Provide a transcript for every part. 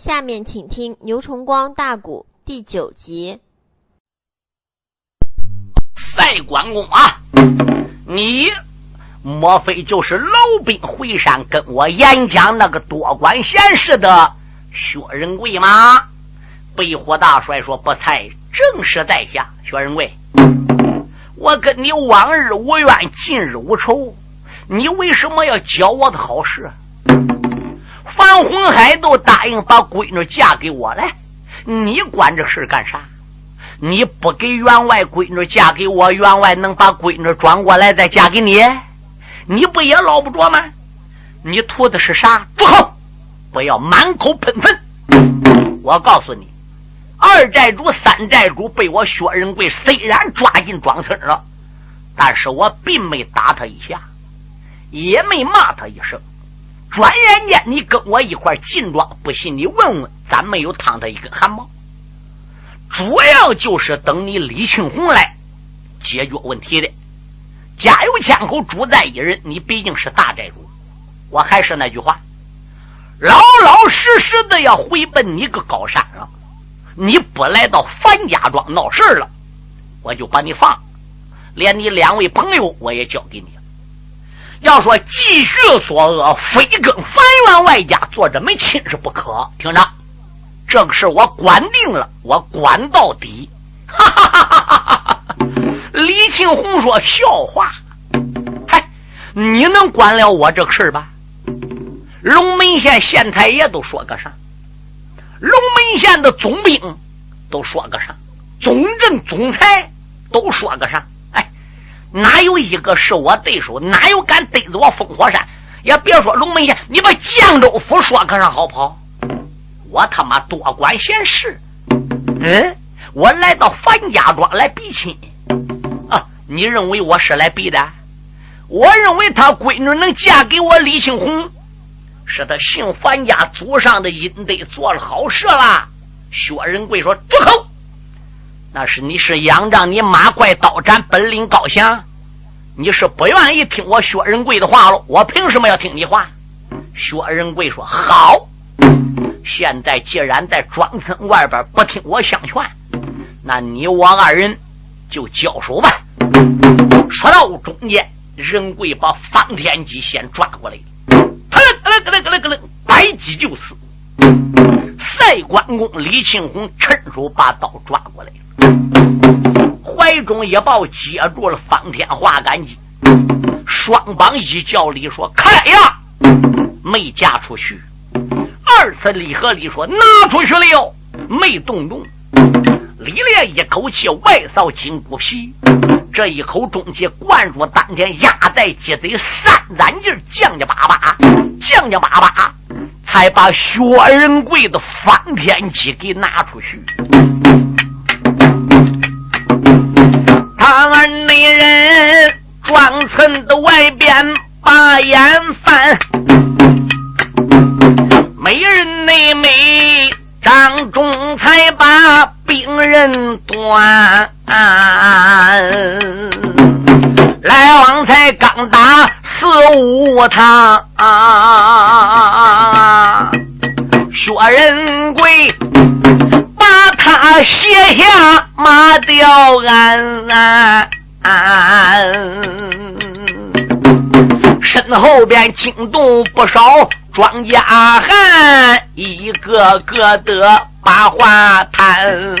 下面请听牛崇光大鼓第九集。赛关公啊，你莫非就是老兵回山跟我演讲那个多管闲事的薛仁贵吗？北火大帅说：“不才，正是在下薛仁贵。我跟你往日无冤，近日无仇，你为什么要教我的好事？樊红海都答应把闺女嫁给我了，你管这事干啥？你不给员外闺女嫁给我，员外能把闺女转过来再嫁给你？你不也捞不着吗？你图的是啥？住口！不要满口喷粪！我告诉你。”二寨主、三寨主被我薛仁贵虽然抓进庄村了，但是我并没打他一下，也没骂他一声。转眼间，你跟我一块进庄，不信你问问，咱没有烫他一根汗毛。主要就是等你李庆红来解决问题的。家有千口，主在一人，你毕竟是大寨主。我还是那句话，老老实实的要回奔你个高山上。你不来到樊家庄闹事了，我就把你放，连你两位朋友我也交给你了。要说继续作恶，非跟樊员外家做这门亲事不可。听着，这个事我管定了，我管到底。哈哈哈哈哈哈！李庆红说：“笑话，嗨，你能管了我这个事吧？龙门县县太爷都说个啥？”龙门县的总兵都说个啥？总镇总裁都说个啥？哪有一个是我对手？哪有敢对着我烽火山？也别说龙门县，你把绛州府说可上好不好？我他妈多管闲事。嗯，我来到樊家庄来比亲啊！你认为我是来比的？我认为他闺女能嫁给我李庆红。是他姓樊家祖上的阴德做了好事了。薛仁贵说：“住口！那是你是仰仗你马怪刀斩本领高强，你是不愿意听我薛仁贵的话了。我凭什么要听你话？”薛仁贵说：“好，现在既然在庄村外边不听我相劝，那你我二人就交手吧。”说到中间，仁贵把方天戟先抓过来。咯楞咯楞咯楞咯楞，摆戟就死。赛关公李庆红趁手把刀抓过来怀中一抱接住了方天画杆戟，双膀一叫里说：“开呀！”没嫁出去。二次李和李说：“拿出去了哟。”没动动。李烈一口气外扫金骨皮，这一口中气灌入丹田，压在鸡嘴，三攒劲儿，将将巴巴，将将巴巴，才把薛仁贵的方天戟给拿出去。他儿那人装村的外边把眼翻，美人妹妹。张仲才把兵人端，来往才刚打四五趟，薛仁贵把他卸下马吊鞍，身后边惊动不少。庄稼汉一个个的把话谈，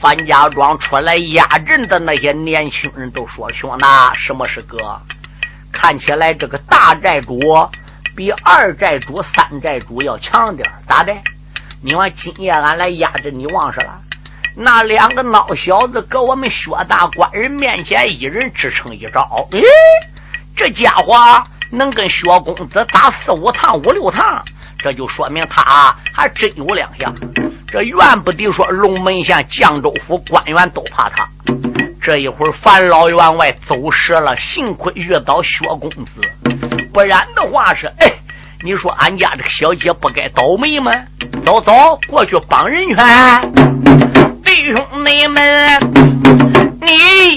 范家庄出来压阵的那些年轻人都说：“兄弟，什么是哥？看起来这个大寨主比二寨主、三寨主要强点咋的？你看今夜俺来压阵，你忘事了？那两个孬小子搁我们薛大官人面前，一人支撑一招。哎，这家伙。”能跟薛公子打四五趟、五六趟，这就说明他还真有两下。这怨不得说龙门县江州府官员都怕他。这一会儿樊老员外走失了，幸亏遇到薛公子，不然的话是哎，你说俺家这个小姐不该倒霉吗？走走，过去帮人去。弟兄妹们，你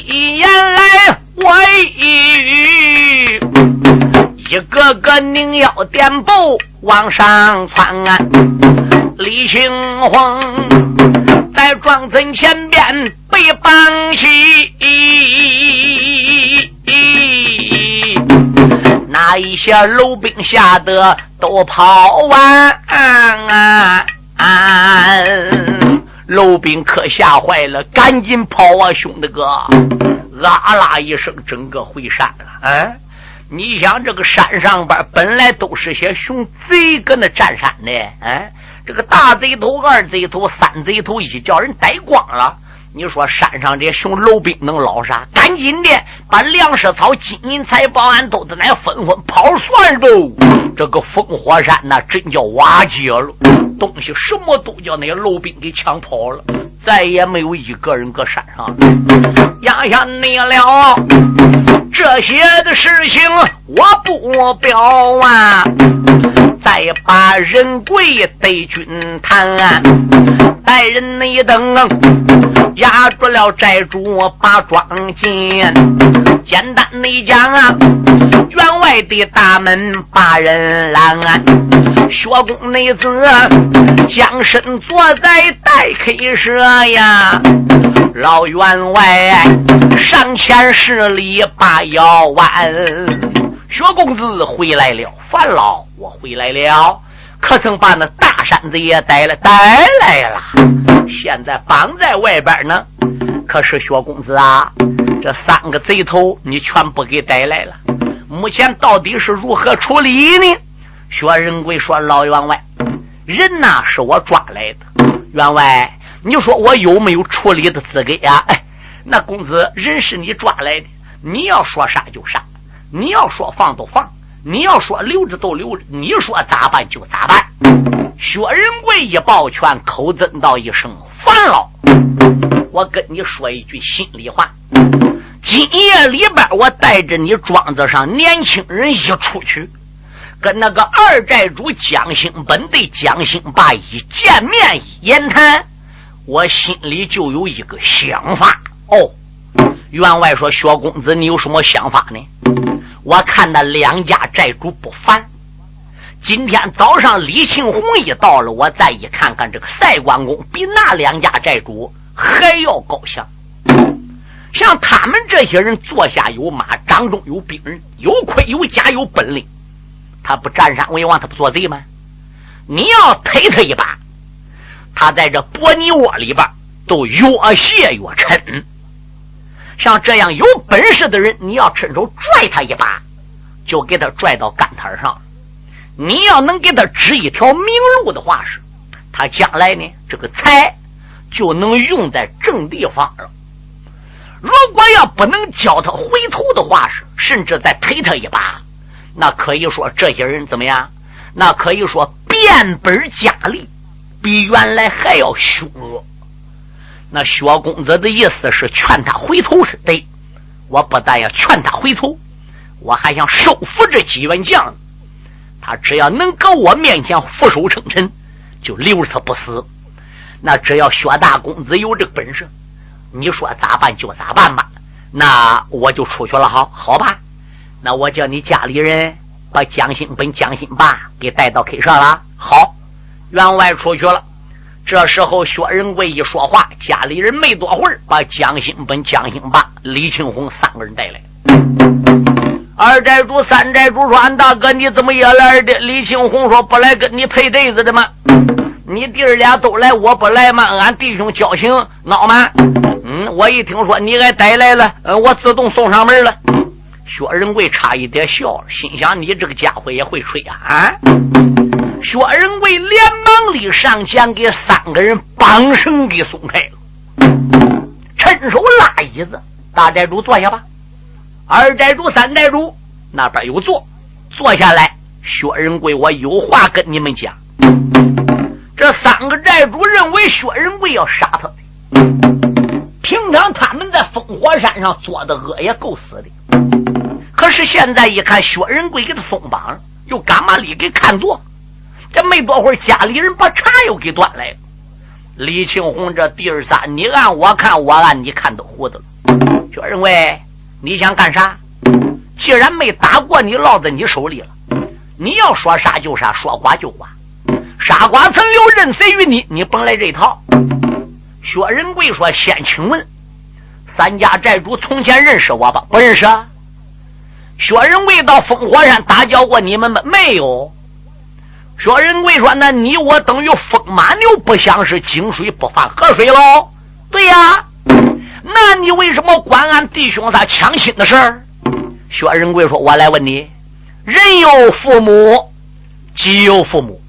一言来，我一语。一个个拧腰垫步往上窜啊。李青红在庄子前边被绑起，那一些楼兵吓得都跑完。楼兵可吓坏了，赶紧跑啊，兄弟哥！啊啦一声，整个回山了。嗯，你想这个山上边本来都是些熊贼搁那占山的，嗯，这个大贼头、二贼头、三贼头一叫人逮光了。你说山上这熊楼兵能捞啥？赶紧的，把粮食草、金银财宝俺都在那分分跑算喽！这个烽火山那真叫瓦解了，东西什么都叫那些老兵给抢跑了，再也没有一个人搁山上。压下你了，这些的事情我不表啊！再把人贵对军谈，待人你等。压住了寨主把庄进，简单的讲啊，员外的大门把人拦，薛公内子将身坐在待客舍呀，老员外上前施礼把腰弯，薛公子回来了，烦了，我回来了。可曾把那大山子也带来？带来了，现在绑在外边呢。可是薛公子啊，这三个贼头你全部给带来了。目前到底是如何处理呢？薛仁贵说：“老员外，人呐是我抓来的。员外，你说我有没有处理的资格呀？哎，那公子人是你抓来的，你要说杀就杀，你要说放都放。”你要说留着都留着，你说咋办就咋办。薛仁贵一抱拳，口尊道一声：“烦了。”我跟你说一句心里话，今夜里边我带着你庄子上年轻人一出去，跟那个二寨主江兴本对江兴霸一见面一言谈，我心里就有一个想法。哦，员外说：“薛公子，你有什么想法呢？”我看那两家寨主不凡。今天早上李庆红一到了，我再一看看这个赛关公，比那两家寨主还要高强。像他们这些人，坐下有马，掌中有兵刃，有盔有甲有本领，他不占山为王，他不做贼吗？你要推他一把，他在这薄泥窝里边都越陷越沉。像这样有本事的人，你要伸手拽他一把，就给他拽到干摊上。你要能给他指一条明路的话，是，他将来呢，这个财就能用在正地方了。如果要不能教他回头的话，是，甚至再推他一把，那可以说这些人怎么样？那可以说变本加厉，比原来还要凶恶。那薛公子的意思是劝他回头是对，我不但要劝他回头，我还想收服这几员将。他只要能搁我面前俯首称臣，就留着他不死。那只要薛大公子有这个本事，你说咋办就咋办吧。那我就出去了，好好吧。那我叫你家里人把蒋兴本、蒋兴霸给带到 K 上了。好，员外出去了。这时候，薛仁贵一说话，家里人没多会儿，把江兴本、江兴霸、李庆红三个人带来。二寨主、三寨主说：“俺大哥，你怎么也来的？”李庆红说：“不来跟你配对子的吗？你弟儿俩都来，我不来吗？俺弟兄交情孬吗？”嗯，我一听说你挨带来了，嗯，我自动送上门了。薛仁贵差一点笑了，心想：“你这个家伙也会吹啊啊！”薛仁贵连忙里上前，给三个人绑绳给松开了，趁手拉椅子，大寨主坐下吧。二寨主、三寨主那边有坐，坐下来。薛仁贵，我有话跟你们讲。这三个寨主认为薛仁贵要杀他的，平常他们在烽火山上做的恶也够死的，可是现在一看薛仁贵给他松绑，又干嘛里给看坐？这没多会儿，家里人把茶又给端来了。李庆红这第二三，你按我看，我按你看，都糊涂了。薛仁贵，你想干啥？既然没打过你，落在你手里了，你要说杀就杀，说剐就剐。杀剐曾留，任谁于你？你甭来这套。薛仁贵说：“先请问，三家寨主从前认识我吧？不认识。啊。薛仁贵到烽火山打搅过你们吗？没有。薛仁贵说：“那你我等于风马牛不相识，井水不犯河水喽？对呀。那你为什么管俺弟兄他抢亲的事儿？”薛仁贵说：“我来问你，人有父母，己有父母。”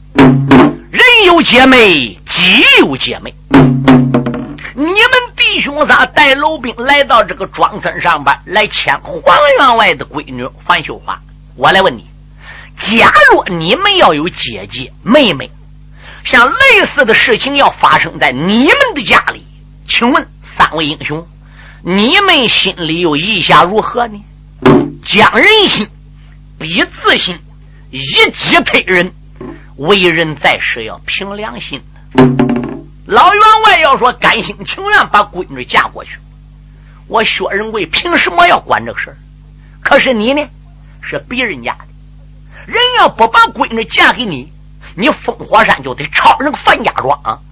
人有姐妹，己有姐妹。你们弟兄仨带楼兵来到这个庄村上边来牵黄员外的闺女樊秀华。我来问你：假若你们要有姐姐妹妹，像类似的事情要发生在你们的家里，请问三位英雄，你们心里又意下如何呢？将人心比自心，一己推人。为人在世要凭良心。老员外要说甘心情愿把闺女嫁过去，我薛仁贵凭什么要管这个事儿？可是你呢，是别人家的，人要不把闺女嫁给你，你烽火山就得抄人樊家庄。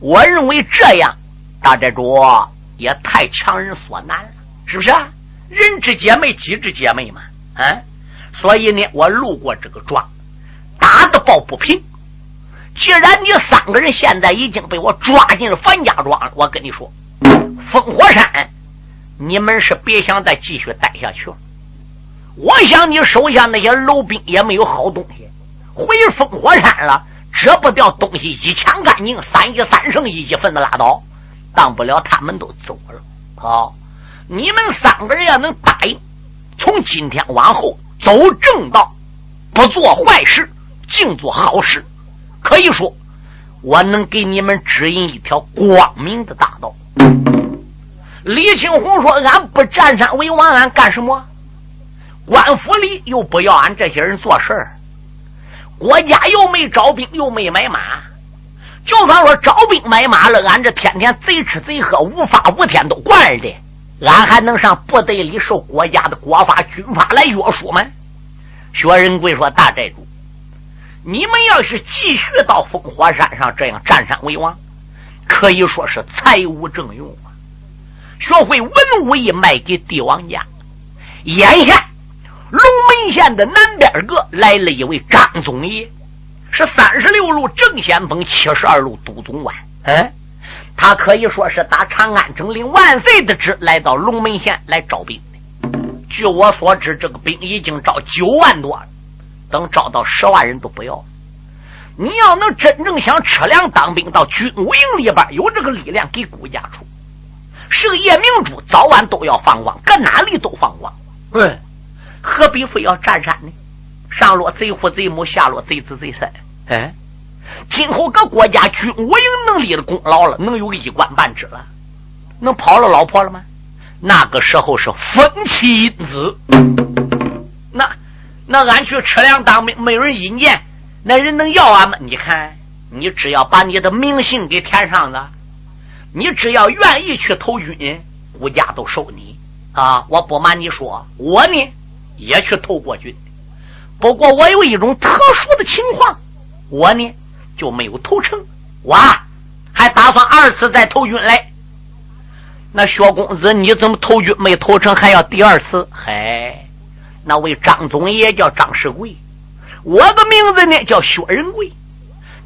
我认为这样，大寨主也太强人所难了，是不是？人之姐妹，己之姐妹嘛，啊！所以呢，我路过这个庄。打的抱不平。既然你三个人现在已经被我抓进了樊家庄，我跟你说，烽火山，你们是别想再继续待下去了。我想你手下那些楼兵也没有好东西，回烽火山了，折不掉东西一抢干净，三一三胜一一分的拉倒，当不了他们都走了。好，你们三个人要能答应，从今天往后走正道，不做坏事。净做好事，可以说，我能给你们指引一条光明的大道。李青红说：“俺不占山为王，俺干什么？官府里又不要俺这些人做事儿，国家又没招兵，又没买马。就算说招兵买马了，俺这天天贼吃贼喝，无法无天都惯着的，俺还能上部队里受国家的国法军法来约束吗？”薛仁贵说：“大寨主。”你们要是继续到烽火山上这样占山为王，可以说是财无正用啊！学会文武艺卖给帝王家。眼下龙门县的南边个来了一位张总爷，是三十六路正先锋，七十二路都总管。嗯，他可以说是打长安城领万岁的旨来到龙门县来招兵的。据我所知，这个兵已经招九万多了。等招到十万人都不要了。你要能真正想吃粮当兵，到军务营里边有这个力量给国家出，是个夜明珠，早晚都要放光，搁哪里都放光。嗯，何必非要占山呢？上落贼父贼母，下落贼子贼孙。哎，今后各国家军务营能力的功劳了，能有个一官半职了，能跑了老婆了吗？那个时候是风妻因子。那。那俺去吃粮当兵，没人引荐，那人能要俺吗？你看，你只要把你的名姓给填上了，你只要愿意去投军，国家都收你啊！我不瞒你说，我呢也去投过军，不过我有一种特殊的情况，我呢就没有投成，我还打算二次再投军来。那薛公子，你怎么投军没投成，还要第二次？嗨！那位张总爷叫张世贵，我的名字呢叫薛仁贵。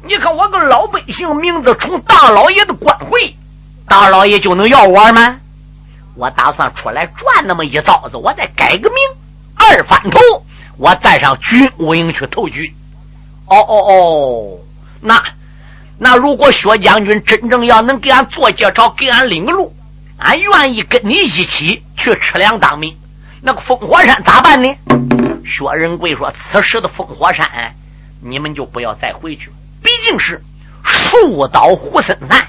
你看我个老百姓名字冲大老爷的官会，大老爷就能要我吗？我打算出来转那么一遭子，我再改个名，二翻头，我再上军务营去投军。哦哦哦，那那如果薛将军真正要能给俺做介绍，给俺领个路，俺愿意跟你一起去吃粮当兵。那个烽火山咋办呢？薛仁贵说：“此时的烽火山，你们就不要再回去了，毕竟是树倒猢狲散。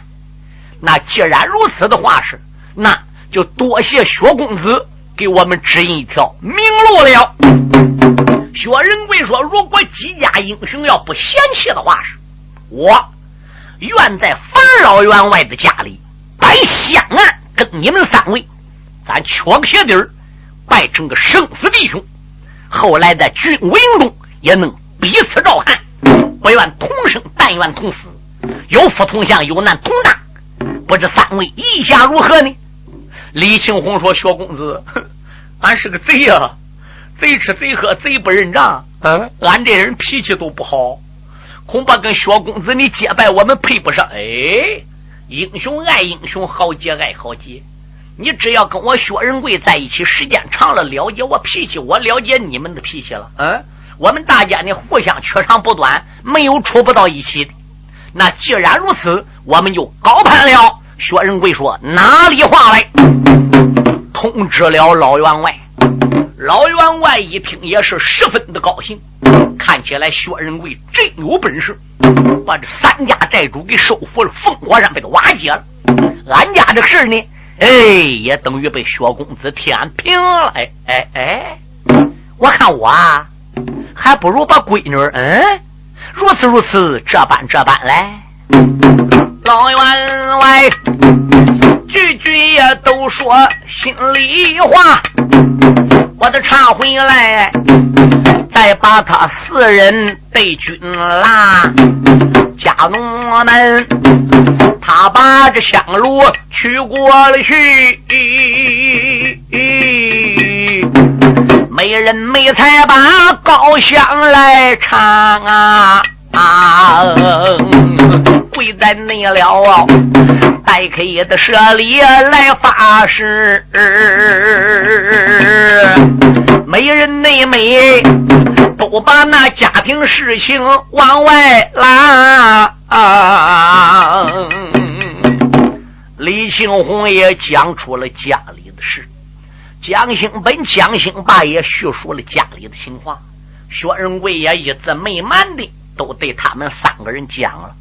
那既然如此的话是，那就多谢薛公子给我们指引一条明路了。”薛仁贵说：“如果几家英雄要不嫌弃的话，我愿在樊老员外的家里摆香案，跟你们三位，咱缺个鞋底儿。”拜成个生死弟兄，后来在军营中也能彼此照看，不愿同生，但愿同死。有福同享，有难同当。不知三位意下如何呢？李庆红说：“薛公子，俺是个贼呀，贼吃贼喝，贼不认账。嗯，俺这人脾气都不好，恐怕跟薛公子你结拜，我们配不上。哎，英雄爱英雄，豪杰爱豪杰。你只要跟我薛仁贵在一起，时间长了，了解我脾气，我了解你们的脾气了。嗯，我们大家呢，互相取长补短，没有处不到一起的。那既然如此，我们就高攀了。”薛仁贵说：“哪里话来？通知了老员外。老员外一听也是十分的高兴，看起来薛仁贵真有本事，把这三家寨主给收服了，烽火山被他瓦解了。俺家这事呢，哎，也等于被薛公子填平了。哎哎哎，我看我啊，还不如把闺女嗯，如此如此，这般这般来。”老员外句句也都说心里话，我得查回来，再把他四人对军啦。家奴们，他把这香炉取过了去，没人没才把高香来唱啊。啊！跪在内了，待开的舍利来发誓，每人内美都把那家庭事情往外拉。李庆红也讲出了家里的事，蒋兴本、蒋兴霸也叙述了家里的情况，薛仁贵也一字没瞒的。都对他们三个人讲了，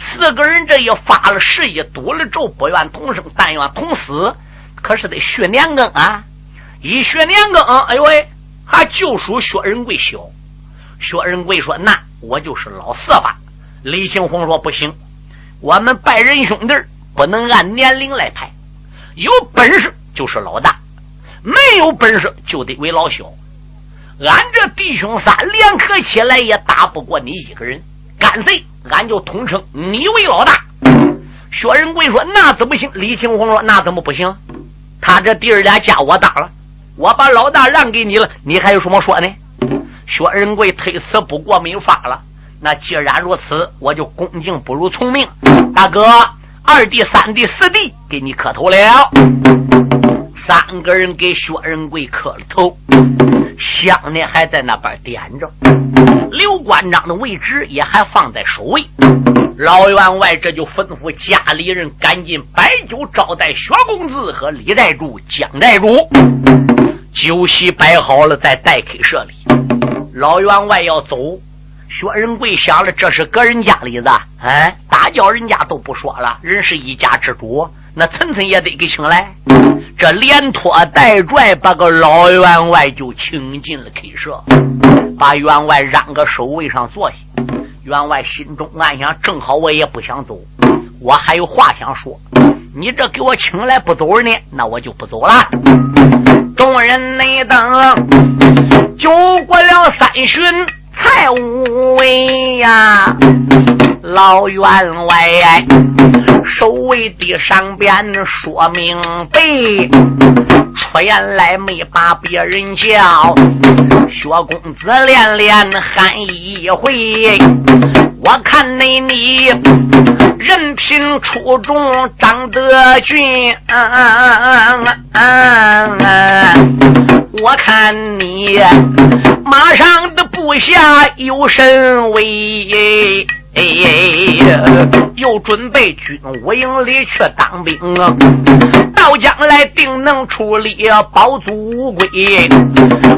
四个人这一发了誓，一赌了咒，不愿同生，但愿同死。可是得学年庚啊！一学年庚，哎呦喂，还就属薛仁贵小。薛仁贵说：“那我就是老四吧。”李庆红说：“不行，我们拜仁兄弟不能按年龄来排，有本事就是老大，没有本事就得为老小。”俺这弟兄仨联合起来也打不过你一个人，干脆俺就统称你为老大。薛仁贵说：“那怎么行？”李青红说：“那怎么不行？他这弟儿俩家我当了，我把老大让给你了，你还有什么说呢？”薛仁贵推辞不过，没有发了。那既然如此，我就恭敬不如从命。大哥，二弟、三弟、四弟，给你磕头了。三个人给薛仁贵磕了头。香呢还在那边点着，刘关张的位置也还放在首位。老员外这就吩咐家里人赶紧摆酒招待薛公子和李寨主、江寨主。酒席摆好了，在待客舍里。老员外要走，薛仁贵想了，这是个人家里子，哎，大叫人家都不说了，人是一家之主。那岑岑也得给请来，这连拖带拽，把个老员外就请进了客舍，把员外让个守卫上坐下。员外心中暗想：正好我也不想走，我还有话想说。你这给我请来不走呢，那我就不走了。众人内等，酒过了三巡，太无为呀。老员外，守卫的上边说明白，出言来没把别人叫，薛公子连连喊一回。我看你你人品出众，长得俊，我看你马上的部下有神威。哎，又准备军武营里去当兵啊！到将来定能出力保祖归。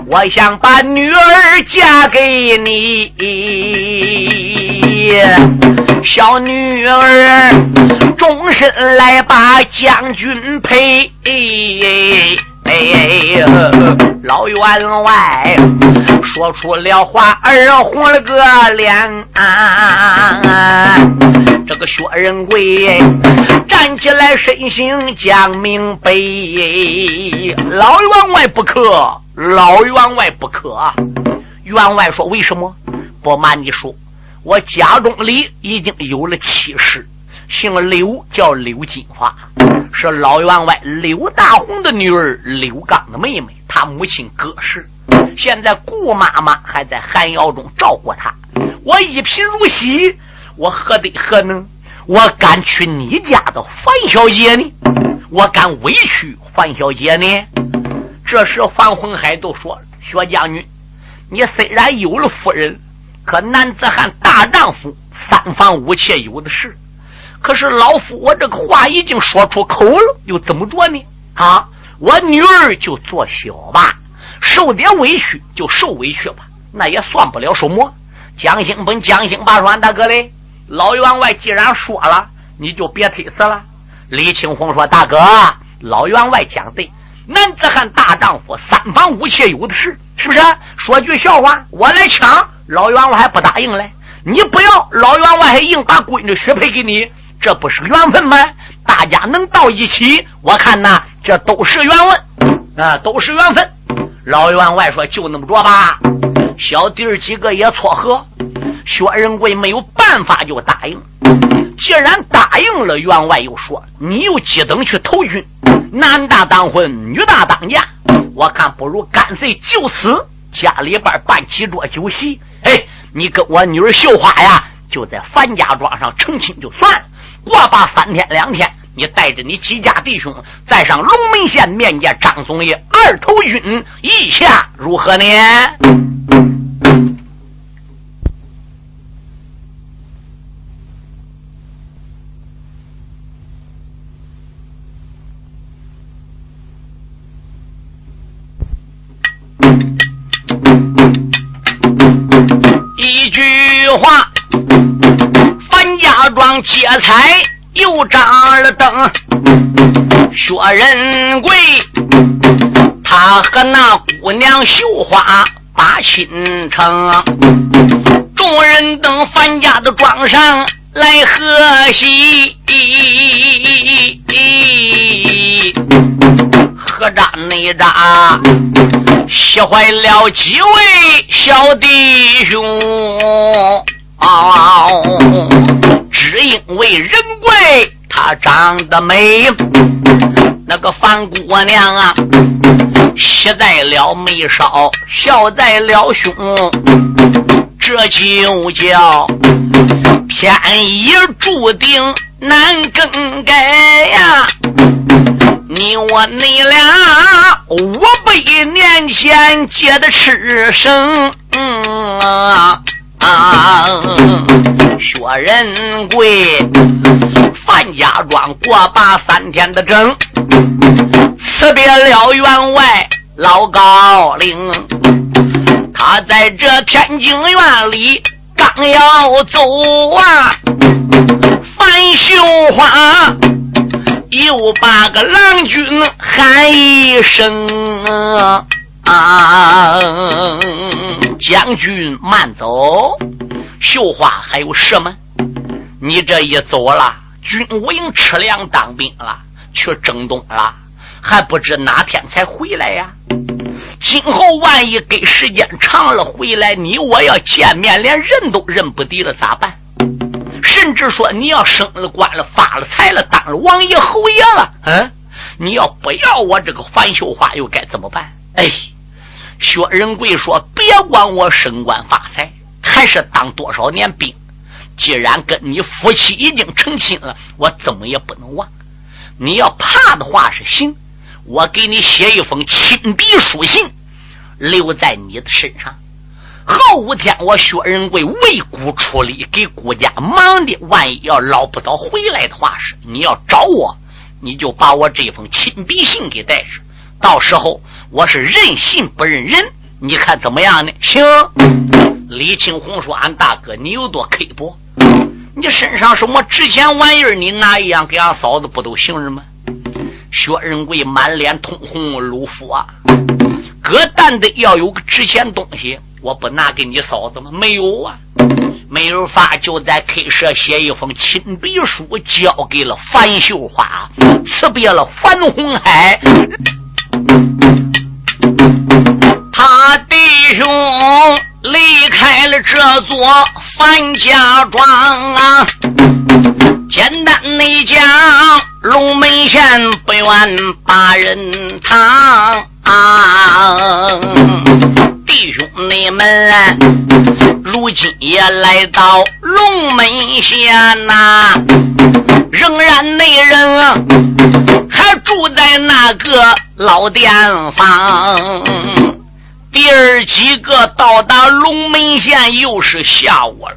我想把女儿嫁给你，小女儿终身来把将军陪。哎老员外说出了话，儿红了个脸。这个薛仁贵站起来，身形讲明白。老员外不可，老员外不可。员外说：“为什么？不瞒你说，我家中里已经有了妻室，姓刘，叫刘金花，是老员外刘大红的女儿，刘刚的妹妹。她母亲葛氏，现在顾妈妈还在寒窑中照顾她。我一贫如洗，我何德何能？我敢娶你家的樊小姐呢？我敢委屈樊小姐呢？这时樊洪海都说：“薛将军，你虽然有了夫人，可男子汉大丈夫，三房五妾有的是。可是老夫我这个话已经说出口了，又怎么着呢？啊，我女儿就做小吧，受点委屈就受委屈吧，那也算不了什么。蒋兴本蒋兴把说大哥嘞。”老员外既然说了，你就别推辞了。李青红说：“大哥，老员外讲对，男子汉大丈夫，三房五妾有的是，是不是？说句笑话，我来抢，老员外还不答应嘞。你不要，老员外还硬把闺女许配给你，这不是缘分吗？大家能到一起，我看呐，这都是缘分啊，都是缘分。”老员外说：“就那么着吧。”小弟儿几个也撮合。薛仁贵没有办法，就答应。既然答应了，员外又说：“你又急等去投军，男大当婚，女大当嫁。我看不如干脆就此家里边办几桌酒席。哎，你跟我女儿绣花呀，就在樊家庄上成亲就算了。过罢三天两天，你带着你几家弟兄，再上龙门县面见张总爷二头军，意下如何呢？”一句话，樊家庄接彩又张了灯，薛仁贵他和那姑娘绣花把亲成，众人等范家的庄上来贺喜，何扎内扎，喜坏了几位小弟兄。只因为人贵她长得美，那个范姑娘啊，喜在了眉梢，笑在了胸，这就叫天意注定难更改呀！你我你俩五百年前结的吃生。啊！薛仁贵，范家庄过罢三天的整，辞别了员外老高陵。他在这天津院里刚要走啊，范秀花又把个郎君喊一声啊啊。将军慢走，绣花还有事吗？你这一走了，军无营吃粮当兵了，去征东了，还不知哪天才回来呀？今后万一给时间长了回来，你我要见面，连认都认不得了，咋办？甚至说你要升了官了，发了财了，当了王爷侯爷了，嗯，你要不要我这个樊绣花，又该怎么办？哎。薛仁贵说：“别管我升官发财，还是当多少年兵。既然跟你夫妻已经成亲了，我怎么也不能忘。你要怕的话是行，我给你写一封亲笔书信，留在你的身上。后五天我薛仁贵为孤出力，给孤家忙的，万一要捞不到回来的话是，你要找我，你就把我这封亲笔信给带上。到时候。”我是认信不认人，你看怎么样呢？行。李青红说：“俺大哥，你有多刻薄？你身上什么值钱玩意儿？你拿一样给俺嫂子，不都行了吗？”薛仁贵满脸通红，鲁夫啊，哥但得要有个值钱东西，我不拿给你嫂子吗？没有啊，没有法，就在 K 社写一封亲笔书，交给了樊秀花，辞别了樊红海。他弟兄离开了这座范家庄啊。简单的讲，龙门县不远八人堂。弟兄你们，如今也来到龙门县呐，仍然那人还住在那个老店房。第二几个到达龙门县，又是下午了，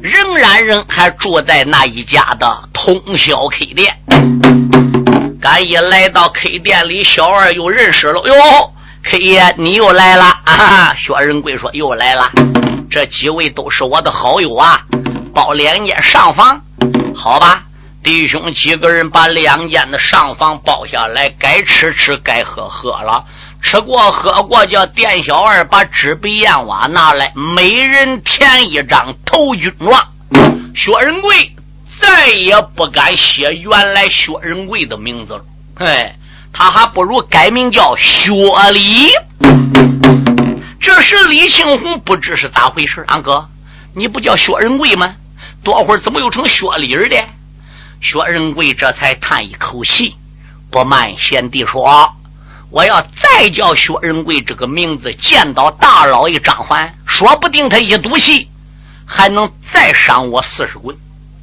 仍然人还住在那一家的通宵 K 店。赶一来到 K 店里，小二又认识了。哟，，K 爷，你又来了啊！薛仁贵说：“又来了。”这几位都是我的好友啊，包两间上房，好吧？弟兄几个人把两间的上房包下来，该吃吃，该喝喝了，吃过喝过，叫店小二把纸笔砚瓦拿来，每人填一张投军状。薛仁贵。再也不敢写原来薛仁贵的名字了，哎，他还不如改名叫薛礼。这时李庆红不知是咋回事，俺哥，你不叫薛仁贵吗？多会儿怎么又成薛礼的？薛仁贵这才叹一口气，不瞒贤弟说，我要再叫薛仁贵这个名字，见到大老爷张环，说不定他一赌气还能再赏我四十棍。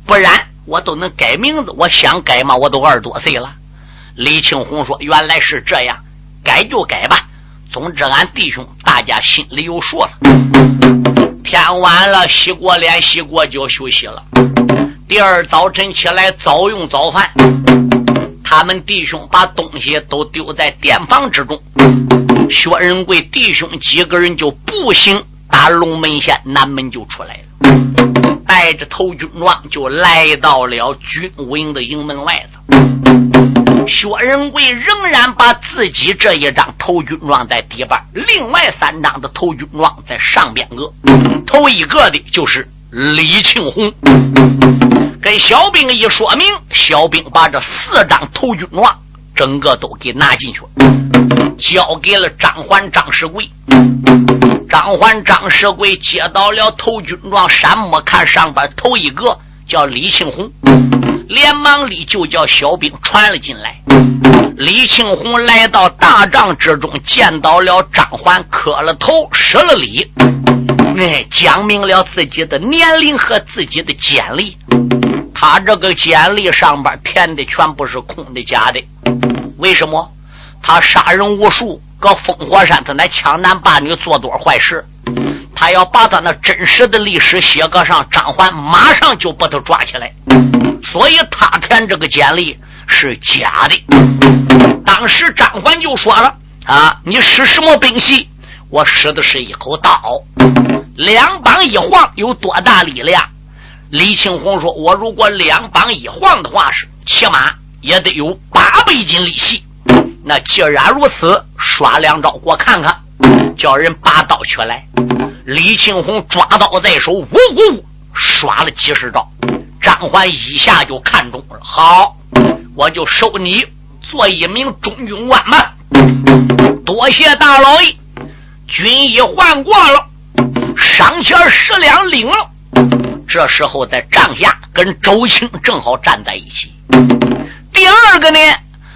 不然我都能改名字，我想改嘛，我都二十多岁了。李庆红说：“原来是这样，改就改吧。总之，俺弟兄大家心里有数了。”天晚了，洗过脸，洗过脚，休息了。第二早晨起来，早用早饭。他们弟兄把东西都丢在店房之中。薛仁贵弟兄几个人就步行打龙门县南门就出来了。带着头军装就来到了军务营的营门外头。薛仁贵仍然把自己这一张头军装在底板，另外三张的头军装在上边个。头一个的就是李庆红，跟小兵一说明，小兵把这四张头军装整个都给拿进去了，交给了张环、张世贵。张环、张世贵接到了头军状，山木看上边头一个叫李庆红，连忙里就叫小兵传了进来。李庆红来到大帐之中，见到了张环，磕了头，施了礼，哎，讲明了自己的年龄和自己的简历。他这个简历上边填的全部是空的、假的。为什么？他杀人无数。搁烽火山，他那抢男霸女做多坏事？他要把他那真实的历史写个上，张环马上就把他抓起来。所以他填这个简历是假的。当时张环就说了：“啊，你使什么兵器？我使的是一口刀，两膀一晃有多大力量？”李庆红说：“我如果两膀一晃的话，是起码也得有八百斤力气。”那既然如此，耍两招给我看看，叫人拔刀取来。李庆红抓刀在手，呜呜耍了几十招。张环一下就看中了，好，我就收你做一名中军官吧。多谢大老爷，军衣换过了，赏钱十两领了。这时候在帐下跟周青正好站在一起。第二个呢？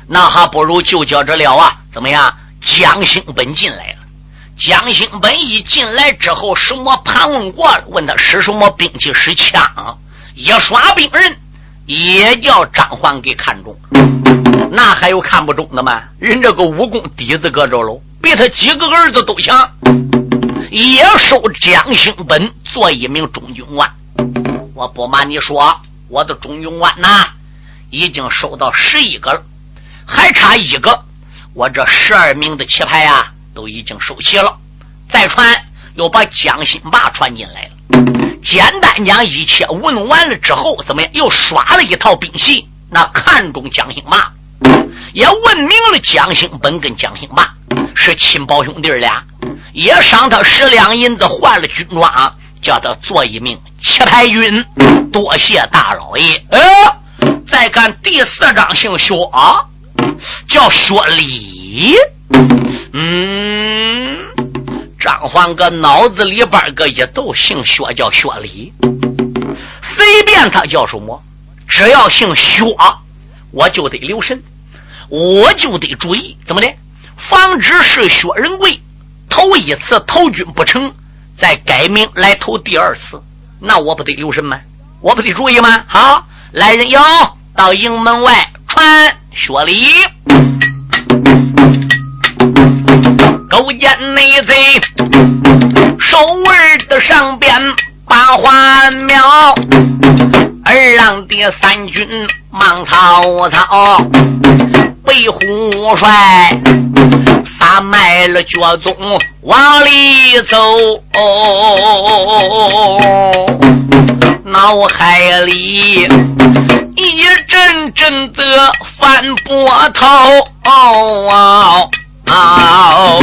那还不如就叫这了啊？怎么样？蒋兴本进来了。蒋兴本一进来之后，什么盘问过了，问他使什么兵器，使枪，一耍兵刃，也叫张焕给看中。那还有看不中的吗？人这个武功底子搁这喽，比他几个儿子都强，也收蒋兴本做一名中军官。我不瞒你说，我的中军官呐，已经收到十一个了。还差一个，我这十二名的旗牌啊，都已经收齐了。再传，又把蒋兴霸传进来了。简单讲，一切问完了之后，怎么样？又耍了一套兵器，那看中蒋兴霸，也问明了蒋兴本跟蒋兴霸是亲胞兄弟俩，也赏他十两银子换了军装，叫他做一名七牌军。多谢大老爷。呃，再看第四张，姓薛。啊叫薛礼，嗯，张焕哥脑子里边个一都姓薛，叫薛礼。随便他叫什么，只要姓薛，我就得留神，我就得注意，怎么的？防止是薛仁贵头一次投军不成，再改名来投第二次，那我不得留神吗？我不得注意吗？好，来人哟，到营门外传薛礼。勾践内贼守卫的上边把话苗，二郎的三军忙曹操，被虎帅撒迈了脚踪往里走，脑海里一阵阵的翻波涛。啊！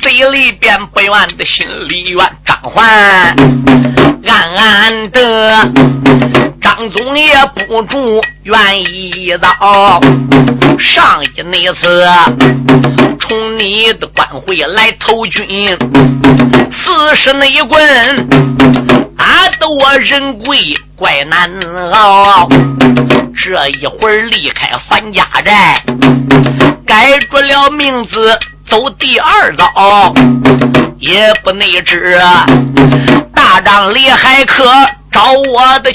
嘴里边不愿的，心里怨张环，暗暗的。张总也不住愿意道，上一那次从你的官会来投军，四十那一棍，打得我人贵怪难熬。这一会儿离开樊家寨。改着了名字走第二遭，也不内知大帐里还可找我的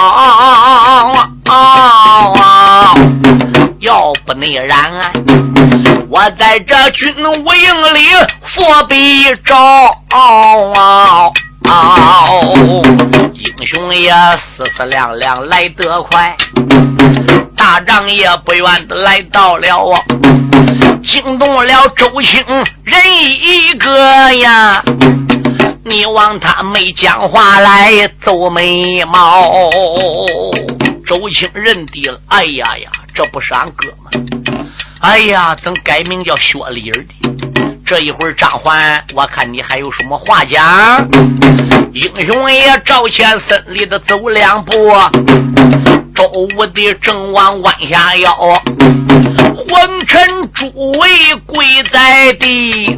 啊啊啊，要不你然，我在这军务营里佛比招。英雄也思思量量来得快。大仗也不远的来到了啊，惊动了周青人一个呀！你望他没讲话来皱眉毛，周青认的。哎呀呀，这不是俺哥吗？哎呀，怎改名叫薛礼儿的？这一会儿张环，我看你还有什么话讲？英雄也朝前森里的走两步。周武的正往弯下腰，皇臣诸位跪在地，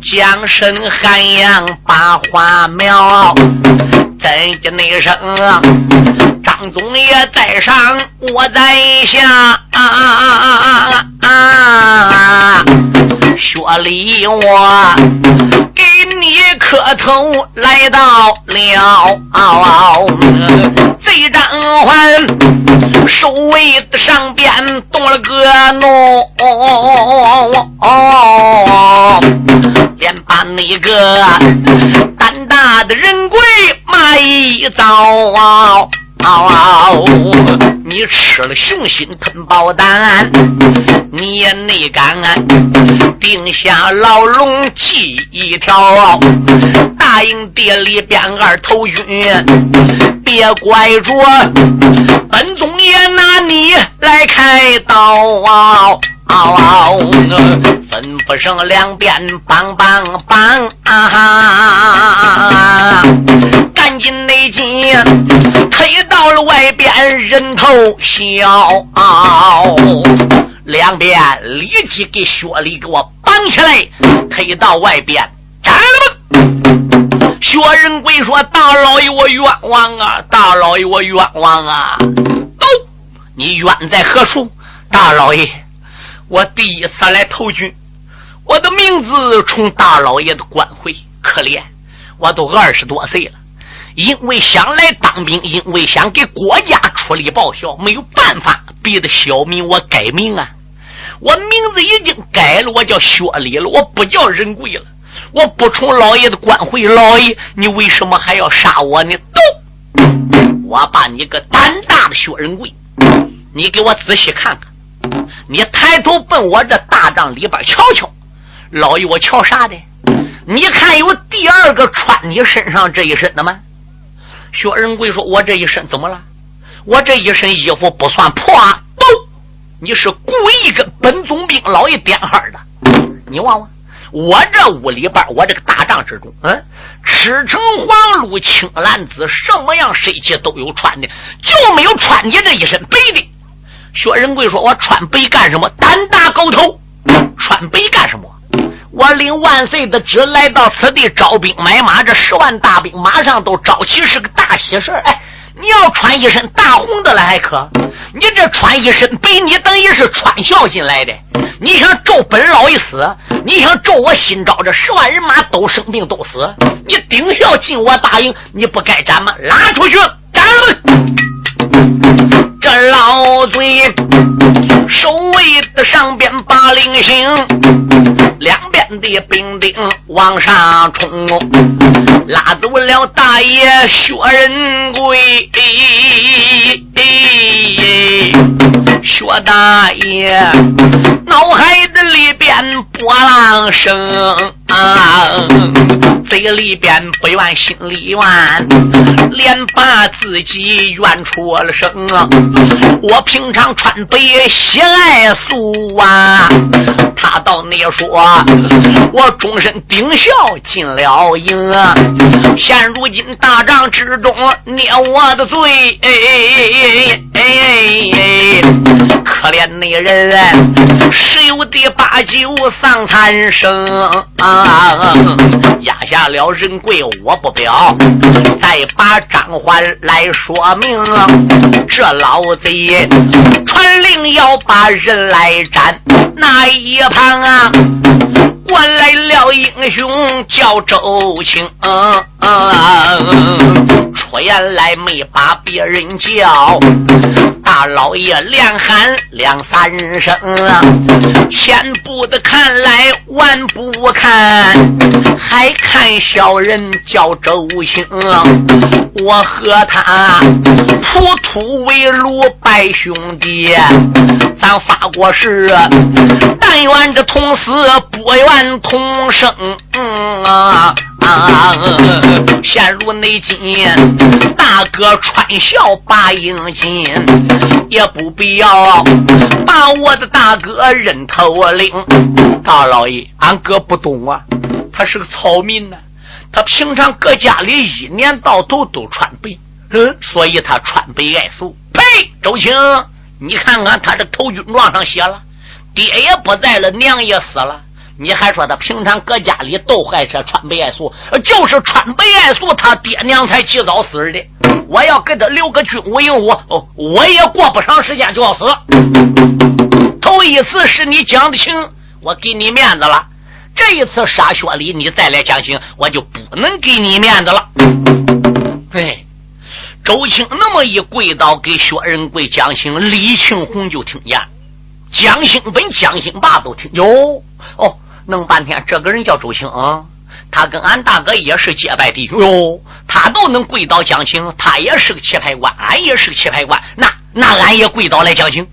将身寒阳把花苗，怎的那声？张总也在上，我在下。啊啊啊！薛礼，我给你磕头来到了。贼张环守卫的上边动了个怒，连把那个胆大的人鬼骂一遭。你吃了雄心吞豹胆，你也内敢定下牢笼记一条，大营地里边二头军，别怪着本总爷拿你来开刀啊。分不胜两边帮帮帮啊！赶紧内进，推到了外边人头小，两边立即给薛礼给我绑起来，推到外边斩了吧！薛仁贵说：“大老爷，我冤枉啊！大老爷，我冤枉啊！哦，你冤在何处？大老爷。”我第一次来投军，我的名字从大老爷的官会。可怜，我都二十多岁了，因为想来当兵，因为想给国家出力报效，没有办法，逼得小民我改名啊！我名字已经改了，我叫薛礼了，我不叫仁贵了，我不从老爷的官会。老爷，你为什么还要杀我呢？都，我把你个胆大的薛仁贵，你给我仔细看看。你抬头奔我这大帐里边瞧瞧，老爷，我瞧啥的？你看有第二个穿你身上这一身的吗？薛仁贵说：“我这一身怎么了？我这一身衣服不算破啊！都，你是故意跟本总兵老爷点号的。你望望，我这屋里边，我这个大帐之中，嗯，赤橙黄绿青蓝紫，什么样身气都有穿的，就没有穿你这一身白的。”薛仁贵说：“我穿白干什么？胆大狗头，穿白干什么？我领万岁的旨来到此地招兵买马，这十万大兵马上都招齐，是个大喜事哎，你要穿一身大红的来还可，你这穿一身白，你等于是穿孝进来的。你想咒本老一死，你想咒我新招这十万人马都生病都死，你顶孝进我大营，你不该斩吗？拉出去斩了！这老贼守卫的上边把令行，两边的兵丁往上冲，拉走了大爷薛仁贵。薛大爷脑海子里边波浪声。嘴里边不怨，心里怨，连把自己怨出了声啊！我平常穿白，喜爱素啊，他到那说，我终身顶孝进了营啊！现如今大帐之中捏我的罪，可怜那人十有的八九丧残生！压下了人贵，我不表。再把张环来说明，这老贼传令要把人来斩，那一旁啊，过来了英雄叫周青。出言来没把别人叫，大老爷连喊两三声啊，千步的看来万步看，还看小人叫周兴，我和他普土为庐拜兄弟，咱发过誓，但愿这同死不愿同生。嗯啊！陷入内奸，大哥穿孝把应金，也不必要把我的大哥认头领。大老爷，俺哥不懂啊，他是个草民呢，他平常搁家里一年到头都穿白，嗯，所以他穿白爱素。呸！周青，你看看他这头军状上写了，爹也不在了，娘也死了。你还说他平常搁家里都爱吃穿白爱素，就是穿白爱素，他爹娘才起早死的。我要给他留个军武营武，我也过不长时间就要死。头一次是你讲的情，我给你面子了。这一次杀薛礼，你再来讲情，我就不能给你面子了。哎，周青那么一跪倒给薛仁贵讲情，李庆红就听见，蒋兴本、蒋兴霸都听哟哦。弄半天，这个人叫周青，他跟俺大哥也是结拜弟兄哟。他都能跪倒讲情，他也是个棋牌官，俺也是个棋牌官。那那俺也跪倒来讲情。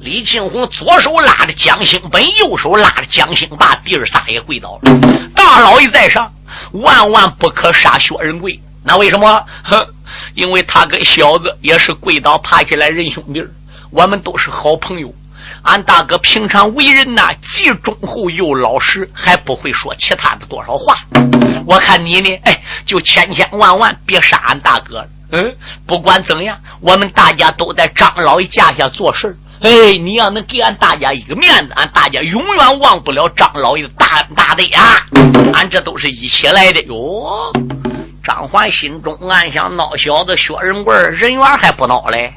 李庆红左手拉着蒋兴本，右手拉着蒋兴霸，弟儿仨也跪倒了。大老爷在上，万万不可杀薛仁贵。那为什么？哼，因为他跟小子也是跪倒爬起来人兄弟我们都是好朋友。俺大哥平常为人呐，既忠厚又老实，还不会说其他的多少话。我看你呢，哎，就千千万万别杀俺大哥。嗯，不管怎样，我们大家都在张老爷驾下做事哎，你要能给俺大家一个面子，俺大家永远忘不了张老爷的大大德啊！俺这都是一起来的哟。张环心中暗想：孬小子薛仁贵人缘还不孬嘞！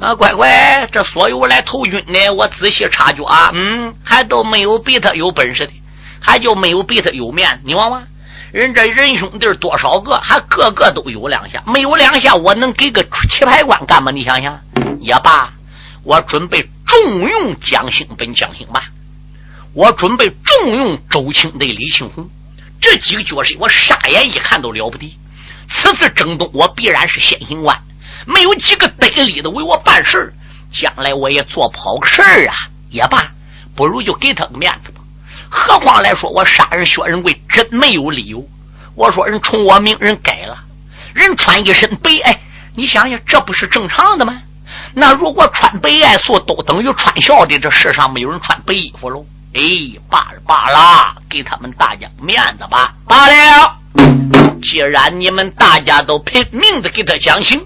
啊，乖乖，这所有来投军的，我仔细察觉啊，嗯，还都没有比他有本事的，还就没有比他有面。你望望，人这仁兄弟多少个，还个个都有两下，没有两下，我能给个棋牌官干吗？你想想，也罢，我准备重用蒋兴本、蒋兴霸，我准备重用周青对李庆红，这几个角色，我傻眼一看都了不得。此次征东，我必然是先行官，没有几个得力的为我办事将来我也做不好事儿啊。也罢，不如就给他个面子吧。何况来说，我杀人薛仁贵真没有理由。我说人冲我命，人改了，人穿一身白，哎，你想想，这不是正常的吗？那如果穿白爱素都等于穿孝的，这世上没有人穿白衣服喽？哎，罢了罢了，给他们大家面子吧。罢了。既然你们大家都拼命的给他讲情，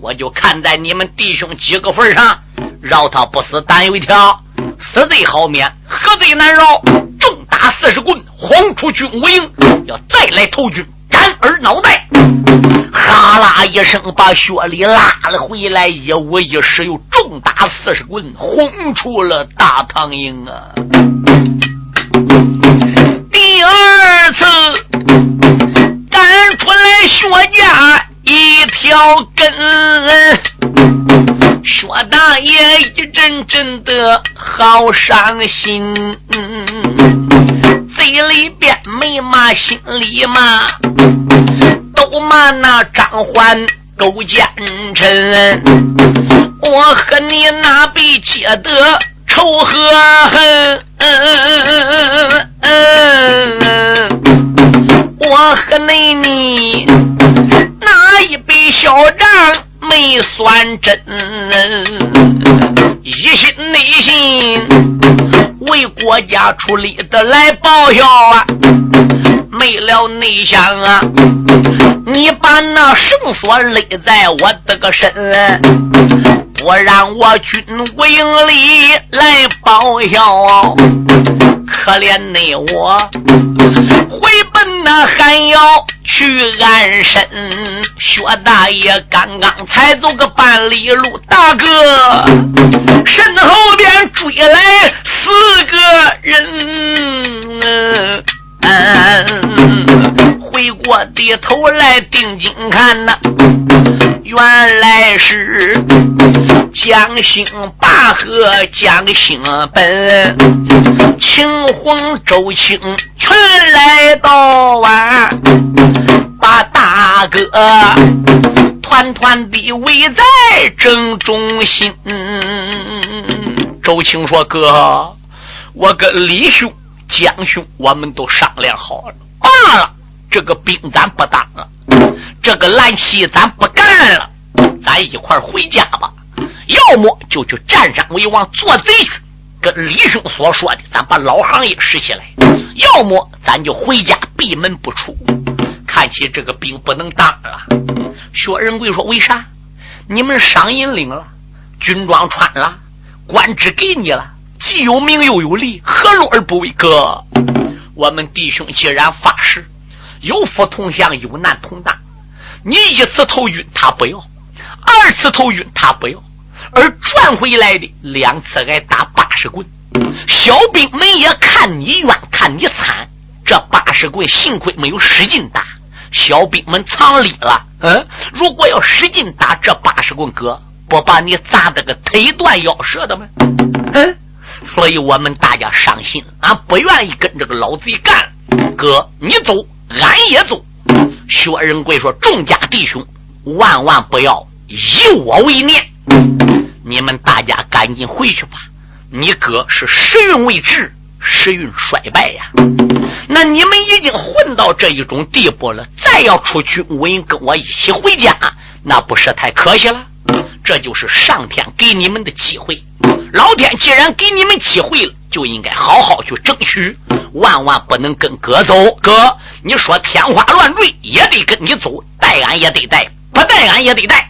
我就看在你们弟兄几个份上，饶他不死，但有一条：死罪好免，何罪难饶。重打四十棍，轰出军务营，要再来投军，斩儿脑袋。哈啦一声，把薛礼拉了回来，一五一十又重打四十棍，轰出了大唐营啊！第二次薛家一条根，薛大爷一阵阵的好伤心，嘴里边没骂，心里骂。都骂那张欢勾奸臣，我和你哪比结得仇和恨？我和你你哪一笔小账没算真？一心内心为国家出力的来报效啊！没了内向啊！你把那绳索勒在我的个身，不让我军无营里来报效。可怜你我奔那还要去安身。薛大爷刚刚才走个半里路，大哥身后边追来四个人。回过的头来定睛看呐，原来是江兴霸和江兴本，秦红周青全来到啊，把大哥团团的围在正中心。周青说：“哥，我跟李兄。”江兄，我们都商量好了，罢了，这个兵咱不当了，这个蓝旗咱不干了，咱一块回家吧。要么就去占山为王做贼去，跟李兄所说的，咱把老行业拾起来；要么咱就回家闭门不出。看起这个兵不能当了。薛仁贵说：“为啥？你们赏银领了，军装穿了，官职给你了。”既有名又有利，何乐而不为？哥，我们弟兄既然发誓有福同享，有难同当，你一次头晕他不要，二次头晕他不要，而赚回来的两次挨打八十棍，小兵们也看你冤，看你惨。这八十棍幸亏没有使劲打，小兵们藏匿了。嗯，如果要使劲打这八十棍，哥不把你砸得个腿断腰折的吗？嗯。所以我们大家伤心，俺不愿意跟这个老贼干。哥，你走，俺也走。薛仁贵说：“众家弟兄，万万不要以我为念。你们大家赶紧回去吧。你哥是时运未至，时运衰败呀。那你们已经混到这一种地步了，再要出去无人跟我一起回家，那不是太可惜了？这就是上天给你们的机会。”老天既然给你们机会了，就应该好好去争取，万万不能跟哥走。哥，你说天花乱坠也得跟你走，带俺也得带，不带俺也得带。